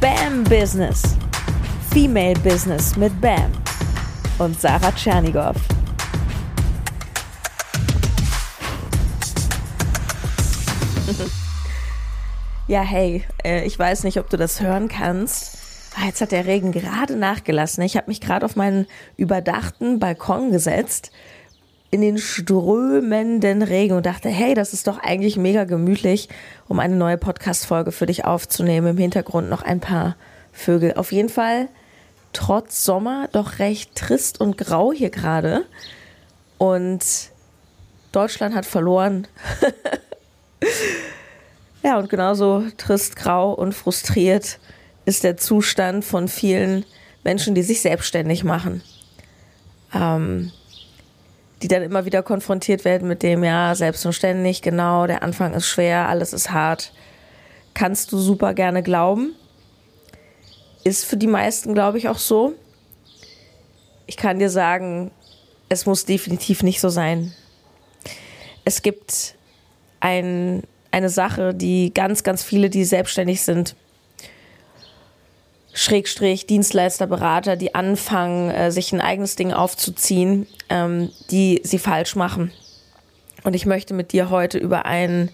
Bam Business. Female Business mit Bam und Sarah Tschernigow. Ja, hey, äh, ich weiß nicht, ob du das hören kannst. Ah, jetzt hat der Regen gerade nachgelassen. Ich habe mich gerade auf meinen überdachten Balkon gesetzt in den strömenden Regen und dachte, hey, das ist doch eigentlich mega gemütlich, um eine neue Podcast-Folge für dich aufzunehmen. Im Hintergrund noch ein paar Vögel. Auf jeden Fall trotz Sommer doch recht trist und grau hier gerade. Und Deutschland hat verloren. ja, und genauso trist, grau und frustriert ist der Zustand von vielen Menschen, die sich selbstständig machen. Ähm, die dann immer wieder konfrontiert werden mit dem, ja, selbstständig, genau, der Anfang ist schwer, alles ist hart. Kannst du super gerne glauben. Ist für die meisten, glaube ich, auch so. Ich kann dir sagen, es muss definitiv nicht so sein. Es gibt ein, eine Sache, die ganz, ganz viele, die selbstständig sind, Schrägstrich Dienstleister, Berater, die anfangen, äh, sich ein eigenes Ding aufzuziehen, ähm, die sie falsch machen. Und ich möchte mit dir heute über einen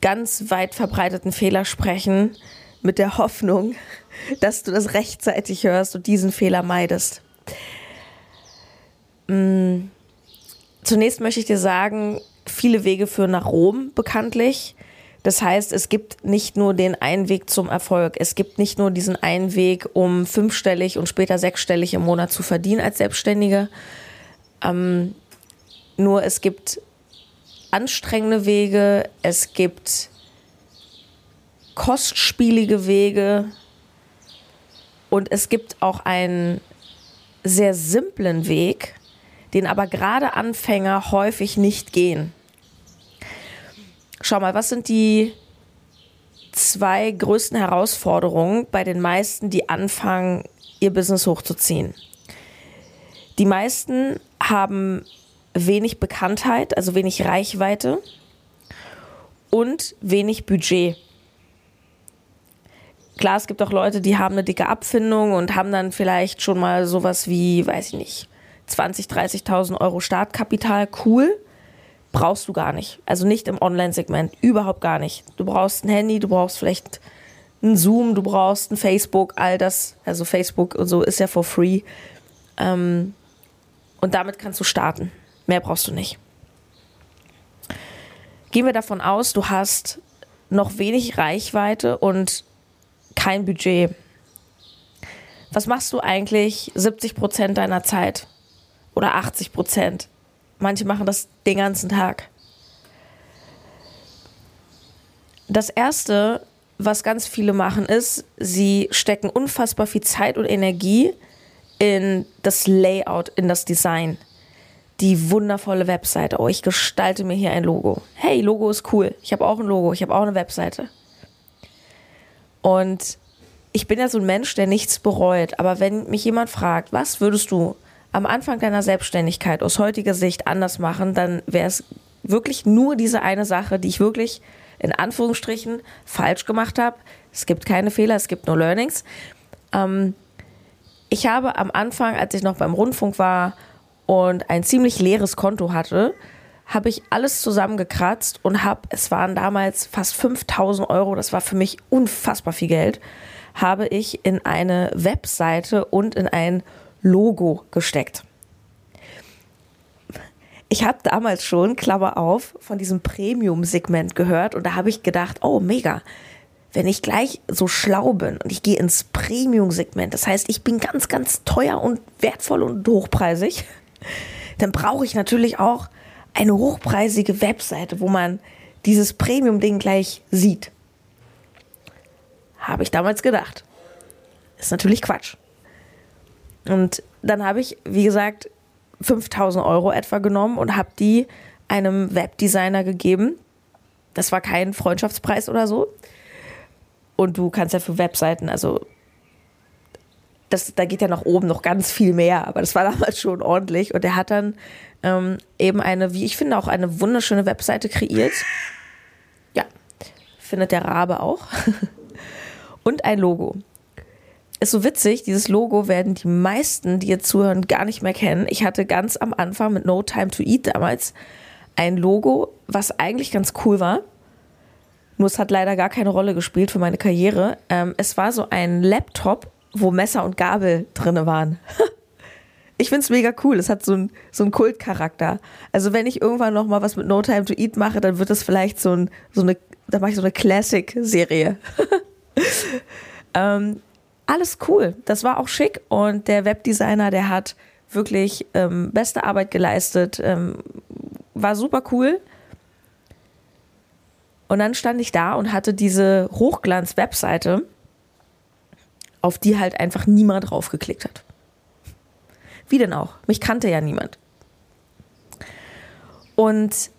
ganz weit verbreiteten Fehler sprechen, mit der Hoffnung, dass du das rechtzeitig hörst und diesen Fehler meidest. Mm, zunächst möchte ich dir sagen, viele Wege führen nach Rom bekanntlich. Das heißt, es gibt nicht nur den einen Weg zum Erfolg. Es gibt nicht nur diesen einen Weg, um fünfstellig und später sechsstellig im Monat zu verdienen als Selbstständige. Ähm, nur es gibt anstrengende Wege, es gibt kostspielige Wege und es gibt auch einen sehr simplen Weg, den aber gerade Anfänger häufig nicht gehen. Schau mal, was sind die zwei größten Herausforderungen bei den meisten, die anfangen, ihr Business hochzuziehen? Die meisten haben wenig Bekanntheit, also wenig Reichweite und wenig Budget. Klar, es gibt auch Leute, die haben eine dicke Abfindung und haben dann vielleicht schon mal sowas wie, weiß ich nicht, 20, 30.000 Euro Startkapital. Cool brauchst du gar nicht. Also nicht im Online-Segment, überhaupt gar nicht. Du brauchst ein Handy, du brauchst vielleicht ein Zoom, du brauchst ein Facebook, all das. Also Facebook und so ist ja for free. Ähm, und damit kannst du starten. Mehr brauchst du nicht. Gehen wir davon aus, du hast noch wenig Reichweite und kein Budget. Was machst du eigentlich 70 Prozent deiner Zeit? Oder 80 Prozent? Manche machen das den ganzen Tag. Das erste, was ganz viele machen, ist, sie stecken unfassbar viel Zeit und Energie in das Layout, in das Design. Die wundervolle Webseite. Oh, ich gestalte mir hier ein Logo. Hey, Logo ist cool. Ich habe auch ein Logo, ich habe auch eine Webseite. Und ich bin ja so ein Mensch, der nichts bereut. Aber wenn mich jemand fragt, was würdest du am Anfang deiner Selbstständigkeit aus heutiger Sicht anders machen, dann wäre es wirklich nur diese eine Sache, die ich wirklich in Anführungsstrichen falsch gemacht habe. Es gibt keine Fehler, es gibt nur Learnings. Ähm, ich habe am Anfang, als ich noch beim Rundfunk war und ein ziemlich leeres Konto hatte, habe ich alles zusammengekratzt und habe, es waren damals fast 5000 Euro, das war für mich unfassbar viel Geld, habe ich in eine Webseite und in ein Logo gesteckt. Ich habe damals schon, Klammer auf, von diesem Premium-Segment gehört und da habe ich gedacht, oh mega, wenn ich gleich so schlau bin und ich gehe ins Premium-Segment, das heißt, ich bin ganz, ganz teuer und wertvoll und hochpreisig, dann brauche ich natürlich auch eine hochpreisige Webseite, wo man dieses Premium-Ding gleich sieht. Habe ich damals gedacht. Ist natürlich Quatsch. Und dann habe ich, wie gesagt, 5000 Euro etwa genommen und habe die einem Webdesigner gegeben. Das war kein Freundschaftspreis oder so. Und du kannst ja für Webseiten, also das, da geht ja nach oben noch ganz viel mehr, aber das war damals schon ordentlich. Und er hat dann ähm, eben eine, wie ich finde, auch eine wunderschöne Webseite kreiert. Ja, findet der Rabe auch. und ein Logo. Ist so witzig, dieses Logo werden die meisten, die jetzt zuhören, gar nicht mehr kennen. Ich hatte ganz am Anfang mit No Time to Eat damals ein Logo, was eigentlich ganz cool war. Nur es hat leider gar keine Rolle gespielt für meine Karriere. Ähm, es war so ein Laptop, wo Messer und Gabel drin waren. ich finde es mega cool. Es hat so einen so Kultcharakter. Also wenn ich irgendwann noch mal was mit No Time to Eat mache, dann wird das vielleicht so, ein, so eine, da mache ich so eine Classic-Serie. ähm, alles cool. Das war auch schick und der Webdesigner, der hat wirklich ähm, beste Arbeit geleistet. Ähm, war super cool. Und dann stand ich da und hatte diese Hochglanz-Webseite, auf die halt einfach niemand draufgeklickt hat. Wie denn auch? Mich kannte ja niemand. Und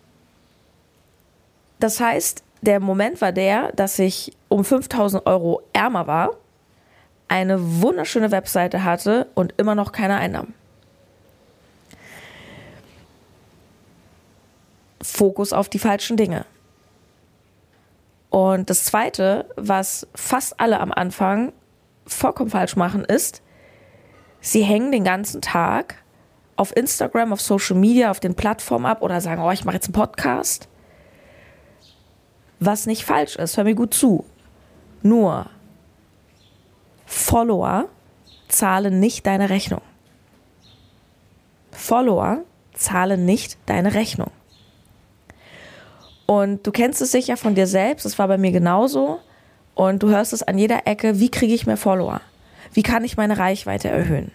das heißt, der Moment war der, dass ich um 5000 Euro ärmer war, eine wunderschöne Webseite hatte und immer noch keine Einnahmen. Fokus auf die falschen Dinge. Und das Zweite, was fast alle am Anfang vollkommen falsch machen, ist, sie hängen den ganzen Tag auf Instagram, auf Social Media, auf den Plattformen ab oder sagen, oh, ich mache jetzt einen Podcast. Was nicht falsch ist, hör mir gut zu. Nur Follower zahlen nicht deine Rechnung. Follower zahlen nicht deine Rechnung. Und du kennst es sicher von dir selbst, das war bei mir genauso. Und du hörst es an jeder Ecke, wie kriege ich mehr Follower? Wie kann ich meine Reichweite erhöhen?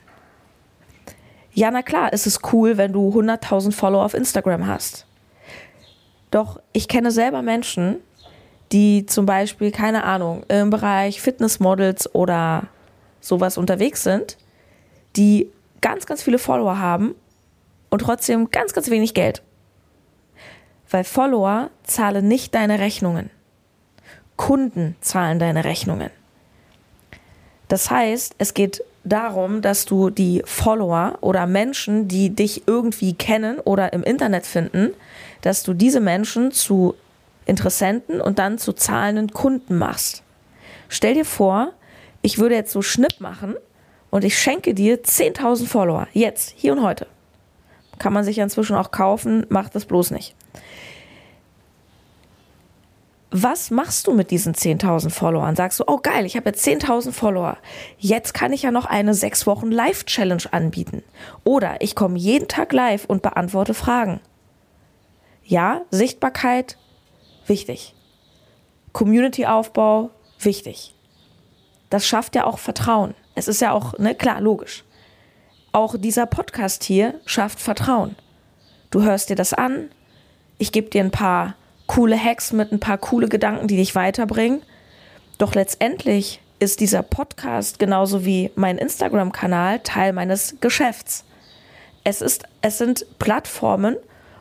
Ja, na klar, ist es cool, wenn du 100.000 Follower auf Instagram hast. Doch ich kenne selber Menschen, die zum Beispiel, keine Ahnung, im Bereich Fitnessmodels oder sowas unterwegs sind, die ganz, ganz viele Follower haben und trotzdem ganz, ganz wenig Geld. Weil Follower zahlen nicht deine Rechnungen. Kunden zahlen deine Rechnungen. Das heißt, es geht darum, dass du die Follower oder Menschen, die dich irgendwie kennen oder im Internet finden, dass du diese Menschen zu Interessenten und dann zu zahlenden Kunden machst. Stell dir vor, ich würde jetzt so Schnipp machen und ich schenke dir 10.000 Follower. Jetzt, hier und heute. Kann man sich ja inzwischen auch kaufen, macht das bloß nicht was machst du mit diesen 10.000 Followern? Sagst du, oh geil, ich habe jetzt 10.000 Follower. Jetzt kann ich ja noch eine sechs Wochen Live-Challenge anbieten. Oder ich komme jeden Tag live und beantworte Fragen. Ja, Sichtbarkeit, wichtig. Community-Aufbau, wichtig. Das schafft ja auch Vertrauen. Es ist ja auch, ne, klar, logisch. Auch dieser Podcast hier schafft Vertrauen. Du hörst dir das an, ich gebe dir ein paar coole Hacks mit ein paar coole Gedanken, die dich weiterbringen. Doch letztendlich ist dieser Podcast genauso wie mein Instagram-Kanal Teil meines Geschäfts. Es, ist, es sind Plattformen,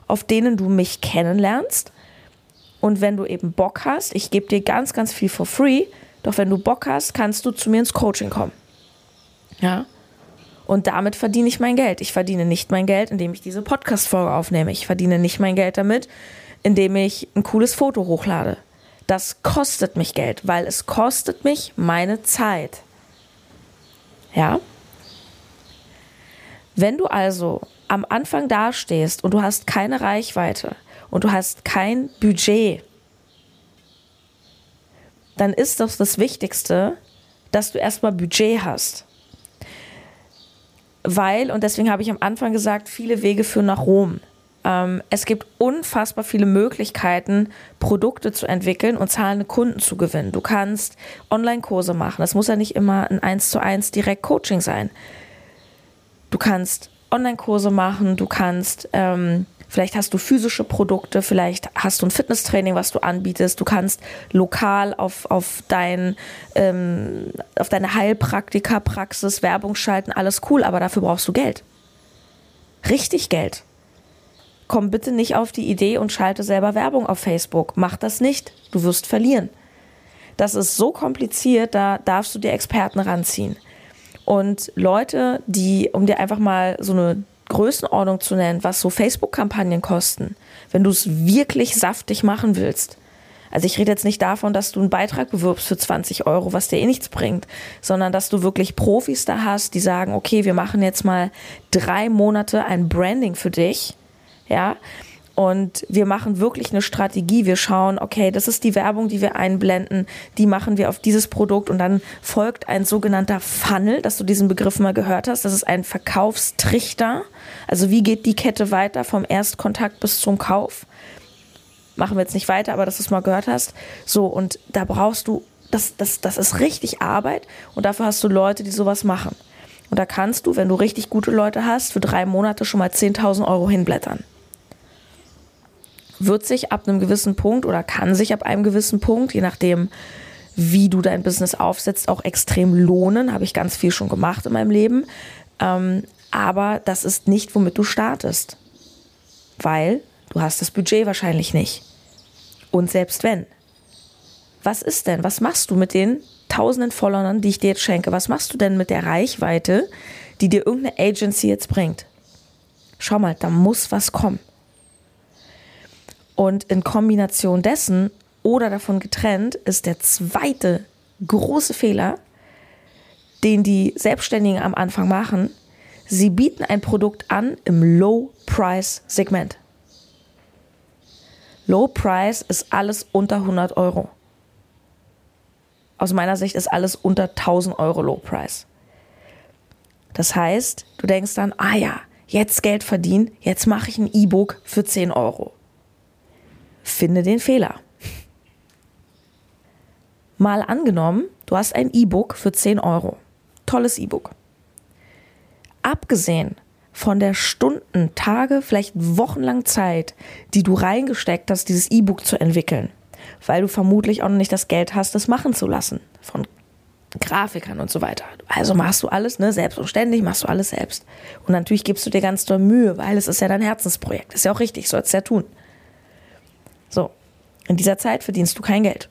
auf denen du mich kennenlernst. Und wenn du eben Bock hast, ich gebe dir ganz, ganz viel for free, doch wenn du Bock hast, kannst du zu mir ins Coaching kommen. Ja. Und damit verdiene ich mein Geld. Ich verdiene nicht mein Geld, indem ich diese Podcast-Folge aufnehme. Ich verdiene nicht mein Geld damit, indem ich ein cooles Foto hochlade. Das kostet mich Geld, weil es kostet mich meine Zeit. Ja? Wenn du also am Anfang dastehst und du hast keine Reichweite und du hast kein Budget, dann ist doch das Wichtigste, dass du erstmal Budget hast. Weil, und deswegen habe ich am Anfang gesagt, viele Wege führen nach Rom. Ähm, es gibt unfassbar viele Möglichkeiten, Produkte zu entwickeln und zahlende Kunden zu gewinnen. Du kannst Online-Kurse machen. Das muss ja nicht immer ein 1 zu 1 Direkt-Coaching sein. Du kannst Online-Kurse machen, du kannst, ähm, vielleicht hast du physische Produkte, vielleicht hast du ein Fitnesstraining, was du anbietest, du kannst lokal auf, auf, dein, ähm, auf deine Heilpraktikerpraxis Werbung schalten, alles cool, aber dafür brauchst du Geld. Richtig Geld komm bitte nicht auf die Idee und schalte selber Werbung auf Facebook. Mach das nicht. Du wirst verlieren. Das ist so kompliziert, da darfst du dir Experten ranziehen. Und Leute, die, um dir einfach mal so eine Größenordnung zu nennen, was so Facebook-Kampagnen kosten, wenn du es wirklich saftig machen willst, Also ich rede jetzt nicht davon, dass du einen Beitrag bewirbst für 20 Euro, was dir eh nichts bringt, sondern dass du wirklich Profis da hast, die sagen, okay, wir machen jetzt mal drei Monate ein Branding für dich, ja, und wir machen wirklich eine Strategie. Wir schauen, okay, das ist die Werbung, die wir einblenden, die machen wir auf dieses Produkt und dann folgt ein sogenannter Funnel, dass du diesen Begriff mal gehört hast. Das ist ein Verkaufstrichter. Also wie geht die Kette weiter vom Erstkontakt bis zum Kauf? Machen wir jetzt nicht weiter, aber dass du es mal gehört hast. So, und da brauchst du, das, das, das ist richtig Arbeit und dafür hast du Leute, die sowas machen. Und da kannst du, wenn du richtig gute Leute hast, für drei Monate schon mal 10.000 Euro hinblättern wird sich ab einem gewissen Punkt oder kann sich ab einem gewissen Punkt, je nachdem, wie du dein Business aufsetzt, auch extrem lohnen. Habe ich ganz viel schon gemacht in meinem Leben. Ähm, aber das ist nicht, womit du startest. Weil du hast das Budget wahrscheinlich nicht. Und selbst wenn. Was ist denn? Was machst du mit den tausenden Followern, die ich dir jetzt schenke? Was machst du denn mit der Reichweite, die dir irgendeine Agency jetzt bringt? Schau mal, da muss was kommen. Und in Kombination dessen oder davon getrennt ist der zweite große Fehler, den die Selbstständigen am Anfang machen. Sie bieten ein Produkt an im Low-Price-Segment. Low Price ist alles unter 100 Euro. Aus meiner Sicht ist alles unter 1000 Euro Low Price. Das heißt, du denkst dann, ah ja, jetzt Geld verdienen, jetzt mache ich ein E-Book für 10 Euro. Finde den Fehler. Mal angenommen, du hast ein E-Book für 10 Euro. Tolles E-Book. Abgesehen von der Stunden, Tage, vielleicht wochenlang Zeit, die du reingesteckt hast, dieses E-Book zu entwickeln, weil du vermutlich auch noch nicht das Geld hast, das machen zu lassen von Grafikern und so weiter. Also machst du alles, ne, selbst machst du alles selbst. Und natürlich gibst du dir ganz doll Mühe, weil es ist ja dein Herzensprojekt. Ist ja auch richtig, sollst du ja tun. So, in dieser Zeit verdienst du kein Geld.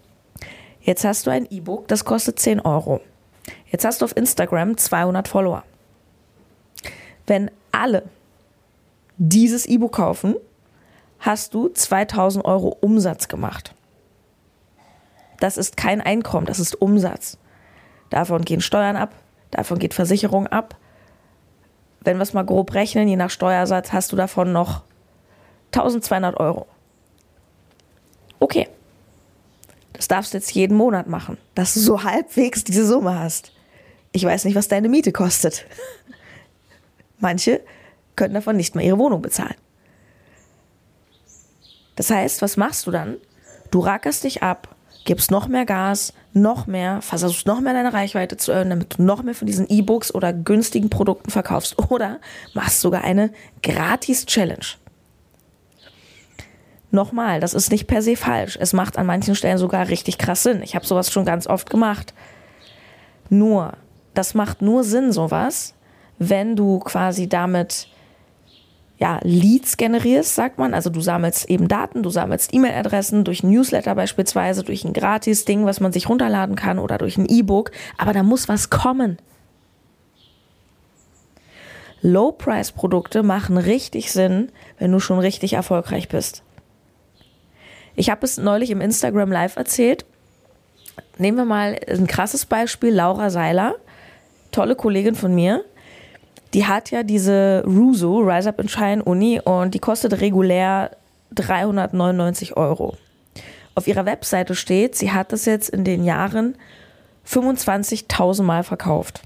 Jetzt hast du ein E-Book, das kostet 10 Euro. Jetzt hast du auf Instagram 200 Follower. Wenn alle dieses E-Book kaufen, hast du 2000 Euro Umsatz gemacht. Das ist kein Einkommen, das ist Umsatz. Davon gehen Steuern ab, davon geht Versicherung ab. Wenn wir es mal grob rechnen, je nach Steuersatz hast du davon noch 1200 Euro. Okay. Das darfst du jetzt jeden Monat machen, dass du so halbwegs diese Summe hast. Ich weiß nicht, was deine Miete kostet. Manche können davon nicht mehr ihre Wohnung bezahlen. Das heißt, was machst du dann? Du rackerst dich ab, gibst noch mehr Gas, noch mehr, versuchst noch mehr deine Reichweite zu erhöhen, damit du noch mehr von diesen E-Books oder günstigen Produkten verkaufst. Oder machst sogar eine Gratis-Challenge. Nochmal, das ist nicht per se falsch. Es macht an manchen Stellen sogar richtig krass Sinn. Ich habe sowas schon ganz oft gemacht. Nur, das macht nur Sinn, sowas, wenn du quasi damit ja, Leads generierst, sagt man. Also du sammelst eben Daten, du sammelst E-Mail-Adressen durch ein Newsletter beispielsweise, durch ein Gratis-Ding, was man sich runterladen kann oder durch ein E-Book. Aber da muss was kommen. Low-Price-Produkte machen richtig Sinn, wenn du schon richtig erfolgreich bist. Ich habe es neulich im Instagram Live erzählt. Nehmen wir mal ein krasses Beispiel, Laura Seiler, tolle Kollegin von mir. Die hat ja diese Ruso, Rise Up in Shine Uni, und die kostet regulär 399 Euro. Auf ihrer Webseite steht, sie hat das jetzt in den Jahren 25.000 Mal verkauft.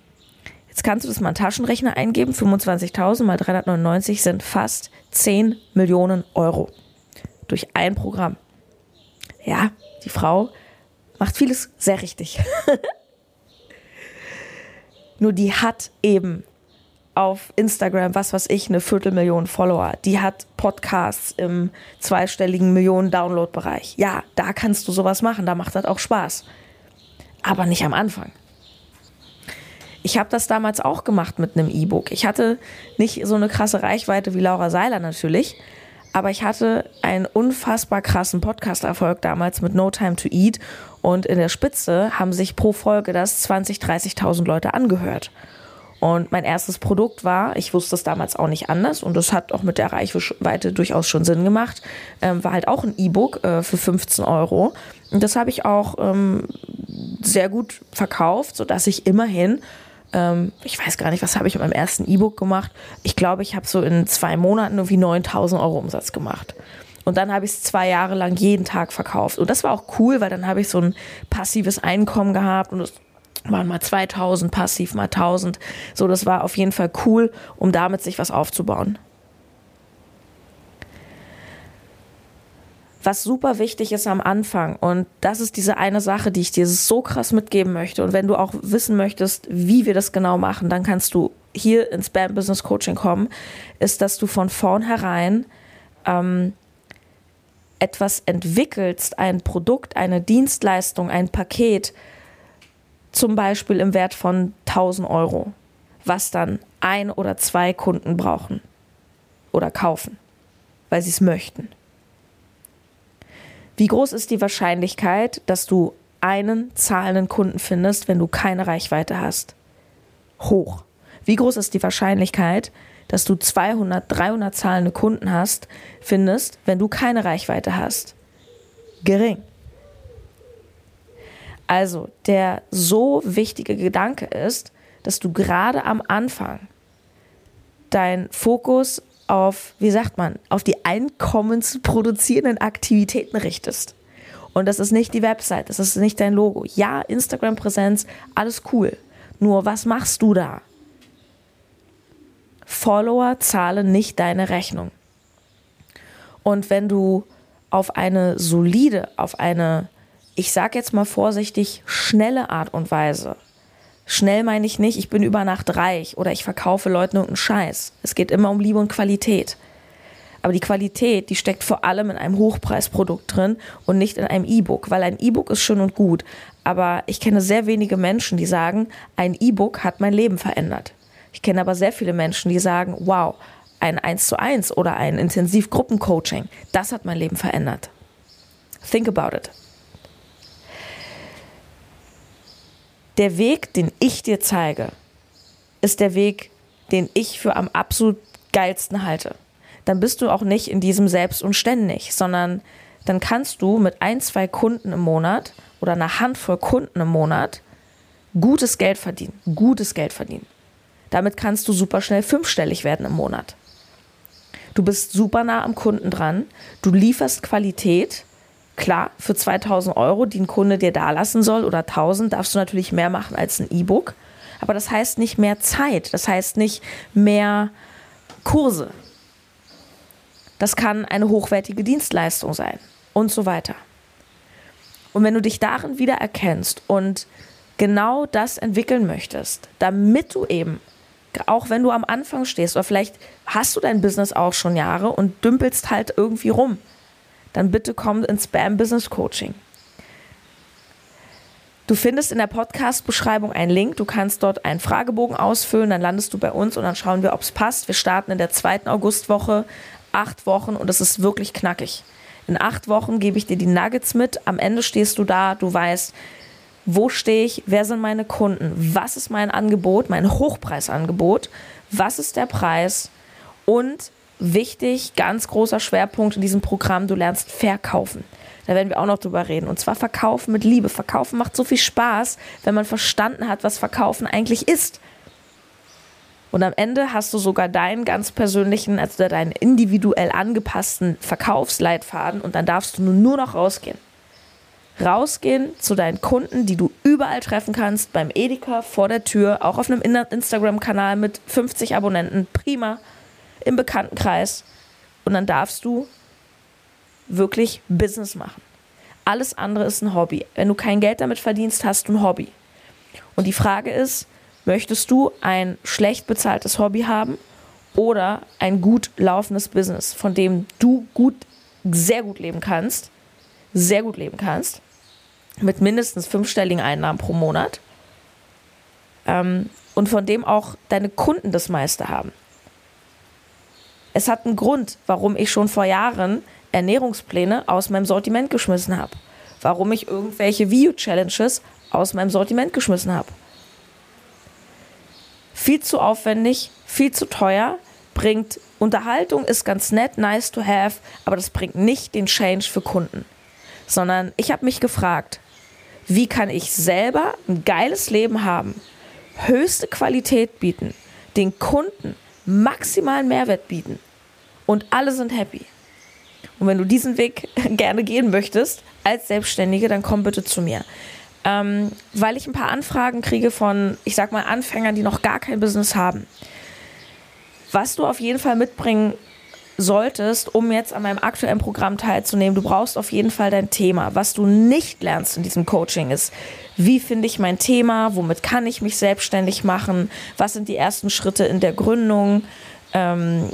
Jetzt kannst du das mal in Taschenrechner eingeben. 25.000 mal 399 sind fast 10 Millionen Euro. Durch ein Programm ja, die Frau macht vieles sehr richtig. Nur die hat eben auf Instagram, was weiß ich, eine Viertelmillion Follower. Die hat Podcasts im zweistelligen Millionen Download-Bereich. Ja, da kannst du sowas machen, da macht das auch Spaß. Aber nicht am Anfang. Ich habe das damals auch gemacht mit einem E-Book. Ich hatte nicht so eine krasse Reichweite wie Laura Seiler natürlich, aber ich hatte einen unfassbar krassen Podcast-Erfolg damals mit No Time to Eat und in der Spitze haben sich pro Folge das 20, 30.000 Leute angehört. Und mein erstes Produkt war, ich wusste es damals auch nicht anders und das hat auch mit der Reichweite durchaus schon Sinn gemacht, ähm, war halt auch ein E-Book äh, für 15 Euro. Und das habe ich auch ähm, sehr gut verkauft, sodass ich immerhin, ähm, ich weiß gar nicht, was habe ich mit meinem ersten E-Book gemacht. Ich glaube, ich habe so in zwei Monaten irgendwie 9000 Euro Umsatz gemacht. Und dann habe ich es zwei Jahre lang jeden Tag verkauft. Und das war auch cool, weil dann habe ich so ein passives Einkommen gehabt und es waren mal 2000 passiv, mal 1000. So, das war auf jeden Fall cool, um damit sich was aufzubauen. Was super wichtig ist am Anfang, und das ist diese eine Sache, die ich dir so krass mitgeben möchte. Und wenn du auch wissen möchtest, wie wir das genau machen, dann kannst du hier ins Spam Business Coaching kommen, ist, dass du von vornherein ähm, etwas entwickelst, ein Produkt, eine Dienstleistung, ein Paket, zum Beispiel im Wert von 1000 Euro, was dann ein oder zwei Kunden brauchen oder kaufen, weil sie es möchten. Wie groß ist die Wahrscheinlichkeit, dass du einen zahlenden Kunden findest, wenn du keine Reichweite hast? Hoch. Wie groß ist die Wahrscheinlichkeit, dass du 200, 300 zahlende Kunden hast, findest, wenn du keine Reichweite hast? Gering. Also der so wichtige Gedanke ist, dass du gerade am Anfang dein Fokus auf, wie sagt man, auf die einkommensproduzierenden Aktivitäten richtest. Und das ist nicht die Website, das ist nicht dein Logo. Ja, Instagram-Präsenz, alles cool. Nur was machst du da? Follower zahlen nicht deine Rechnung. Und wenn du auf eine solide, auf eine ich sage jetzt mal vorsichtig, schnelle Art und Weise. Schnell meine ich nicht, ich bin über Nacht reich oder ich verkaufe Leuten irgendeinen Scheiß. Es geht immer um Liebe und Qualität. Aber die Qualität, die steckt vor allem in einem Hochpreisprodukt drin und nicht in einem E-Book, weil ein E-Book ist schön und gut. Aber ich kenne sehr wenige Menschen, die sagen, ein E-Book hat mein Leben verändert. Ich kenne aber sehr viele Menschen, die sagen, wow, ein 1 zu 1 oder ein Intensivgruppencoaching, das hat mein Leben verändert. Think about it. Der Weg, den ich dir zeige, ist der Weg, den ich für am absolut geilsten halte. Dann bist du auch nicht in diesem Selbst und ständig, sondern dann kannst du mit ein, zwei Kunden im Monat oder einer Handvoll Kunden im Monat gutes Geld verdienen. Gutes Geld verdienen. Damit kannst du super schnell fünfstellig werden im Monat. Du bist super nah am Kunden dran. Du lieferst Qualität Klar, für 2000 Euro, die ein Kunde dir da lassen soll oder 1000, darfst du natürlich mehr machen als ein E-Book. Aber das heißt nicht mehr Zeit, das heißt nicht mehr Kurse. Das kann eine hochwertige Dienstleistung sein und so weiter. Und wenn du dich darin wieder erkennst und genau das entwickeln möchtest, damit du eben, auch wenn du am Anfang stehst, oder vielleicht hast du dein Business auch schon Jahre und dümpelst halt irgendwie rum, dann bitte komm ins Spam Business Coaching. Du findest in der Podcast-Beschreibung einen Link. Du kannst dort einen Fragebogen ausfüllen, dann landest du bei uns und dann schauen wir, ob es passt. Wir starten in der zweiten Augustwoche, acht Wochen und es ist wirklich knackig. In acht Wochen gebe ich dir die Nuggets mit. Am Ende stehst du da, du weißt, wo stehe ich, wer sind meine Kunden, was ist mein Angebot, mein Hochpreisangebot, was ist der Preis und wichtig, ganz großer Schwerpunkt in diesem Programm, du lernst verkaufen. Da werden wir auch noch drüber reden. Und zwar Verkaufen mit Liebe. Verkaufen macht so viel Spaß, wenn man verstanden hat, was Verkaufen eigentlich ist. Und am Ende hast du sogar deinen ganz persönlichen, also deinen individuell angepassten Verkaufsleitfaden und dann darfst du nur noch rausgehen. Rausgehen zu deinen Kunden, die du überall treffen kannst, beim Edeka, vor der Tür, auch auf einem Instagram-Kanal mit 50 Abonnenten. Prima im Bekanntenkreis und dann darfst du wirklich Business machen. Alles andere ist ein Hobby. Wenn du kein Geld damit verdienst, hast du ein Hobby. Und die Frage ist, möchtest du ein schlecht bezahltes Hobby haben oder ein gut laufendes Business, von dem du gut, sehr gut leben kannst, sehr gut leben kannst, mit mindestens fünfstelligen Einnahmen pro Monat ähm, und von dem auch deine Kunden das meiste haben. Es hat einen Grund, warum ich schon vor Jahren Ernährungspläne aus meinem Sortiment geschmissen habe. Warum ich irgendwelche Video-Challenges aus meinem Sortiment geschmissen habe. Viel zu aufwendig, viel zu teuer, bringt Unterhaltung, ist ganz nett, nice to have, aber das bringt nicht den Change für Kunden. Sondern ich habe mich gefragt, wie kann ich selber ein geiles Leben haben, höchste Qualität bieten, den Kunden maximalen Mehrwert bieten und alle sind happy. Und wenn du diesen Weg gerne gehen möchtest als Selbstständige, dann komm bitte zu mir. Ähm, weil ich ein paar Anfragen kriege von, ich sag mal, Anfängern, die noch gar kein Business haben. Was du auf jeden Fall mitbringen solltest, um jetzt an meinem aktuellen Programm teilzunehmen, du brauchst auf jeden Fall dein Thema. Was du nicht lernst in diesem Coaching ist, wie finde ich mein Thema, womit kann ich mich selbstständig machen, was sind die ersten Schritte in der Gründung, ähm,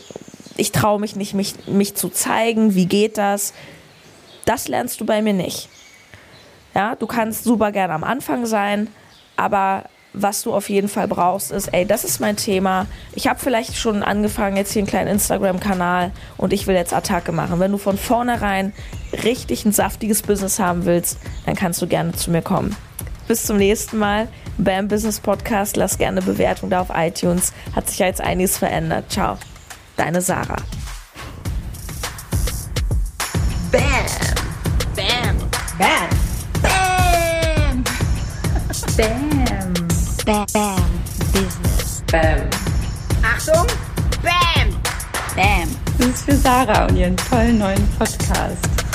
ich traue mich nicht, mich, mich zu zeigen, wie geht das. Das lernst du bei mir nicht. Ja, du kannst super gerne am Anfang sein, aber was du auf jeden Fall brauchst, ist, ey, das ist mein Thema. Ich habe vielleicht schon angefangen, jetzt hier einen kleinen Instagram-Kanal und ich will jetzt Attacke machen. Wenn du von vornherein richtig ein saftiges Business haben willst, dann kannst du gerne zu mir kommen. Bis zum nächsten Mal. Bam Business Podcast. Lass gerne Bewertung da auf iTunes. Hat sich ja jetzt einiges verändert. Ciao. Deine Sarah. Sarah und ihren tollen neuen Podcast.